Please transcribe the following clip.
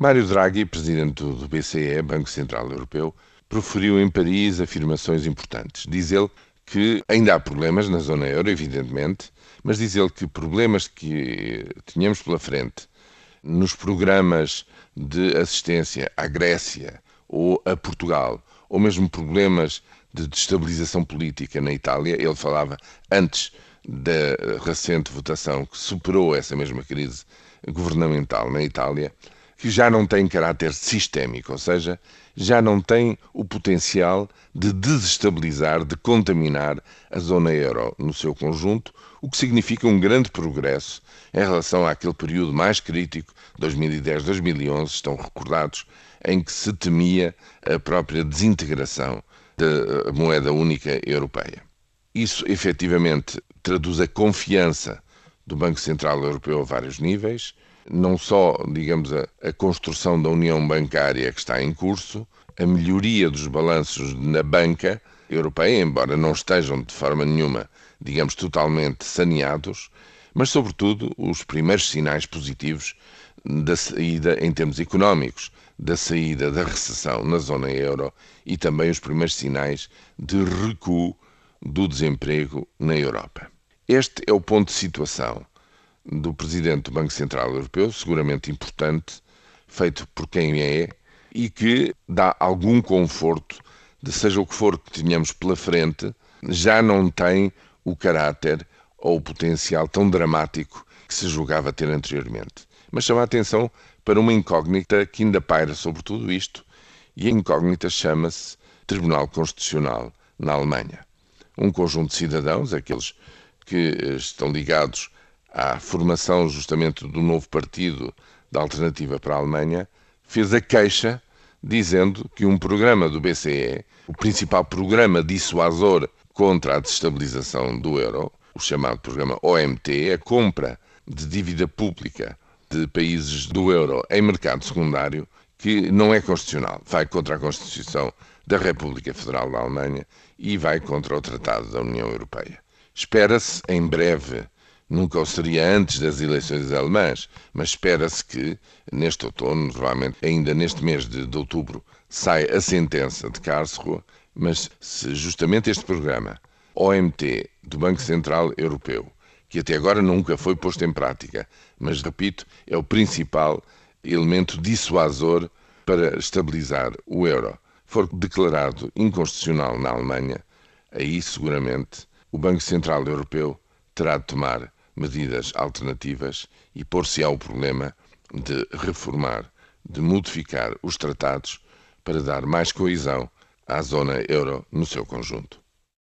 Mário Draghi, presidente do BCE, Banco Central Europeu, proferiu em Paris afirmações importantes. Diz ele que ainda há problemas na zona euro, evidentemente, mas diz ele que problemas que tínhamos pela frente nos programas de assistência à Grécia ou a Portugal, ou mesmo problemas de destabilização política na Itália, ele falava antes da recente votação que superou essa mesma crise governamental na Itália, que já não tem caráter sistémico, ou seja, já não tem o potencial de desestabilizar, de contaminar a zona euro no seu conjunto, o que significa um grande progresso em relação àquele período mais crítico, 2010-2011, estão recordados, em que se temia a própria desintegração da moeda única europeia. Isso efetivamente traduz a confiança do Banco Central Europeu a vários níveis, não só, digamos, a, a, construção da união bancária que está em curso, a melhoria dos balanços na banca europeia, embora não estejam de forma nenhuma, digamos, totalmente saneados, mas, sobretudo, os primeiros sinais positivos da saída, em termos económicos, da saída da recessão na zona euro e também os primeiros sinais de recuo do desemprego na Europa. Este é o ponto de situação do presidente do Banco Central Europeu, seguramente importante, feito por quem é e que dá algum conforto de seja o que for que tenhamos pela frente, já não tem o caráter ou o potencial tão dramático que se julgava ter anteriormente. Mas chama a atenção para uma incógnita que ainda paira sobre tudo isto, e a incógnita chama-se Tribunal Constitucional na Alemanha. Um conjunto de cidadãos, aqueles que estão ligados à formação justamente do novo partido da Alternativa para a Alemanha, fez a queixa dizendo que um programa do BCE, o principal programa dissuasor contra a destabilização do euro, o chamado programa OMT, a compra de dívida pública de países do euro em mercado secundário, que não é constitucional. Vai contra a Constituição da República Federal da Alemanha e vai contra o Tratado da União Europeia. Espera-se em breve Nunca o seria antes das eleições alemãs, mas espera-se que, neste outono, provavelmente ainda neste mês de, de outubro, saia a sentença de Karlsruhe, mas se justamente este programa, OMT, do Banco Central Europeu, que até agora nunca foi posto em prática, mas, repito, é o principal elemento dissuasor para estabilizar o euro, for declarado inconstitucional na Alemanha, aí seguramente o Banco Central Europeu terá de tomar medidas alternativas e pôr-se ao problema de reformar, de modificar os tratados para dar mais coesão à zona euro no seu conjunto.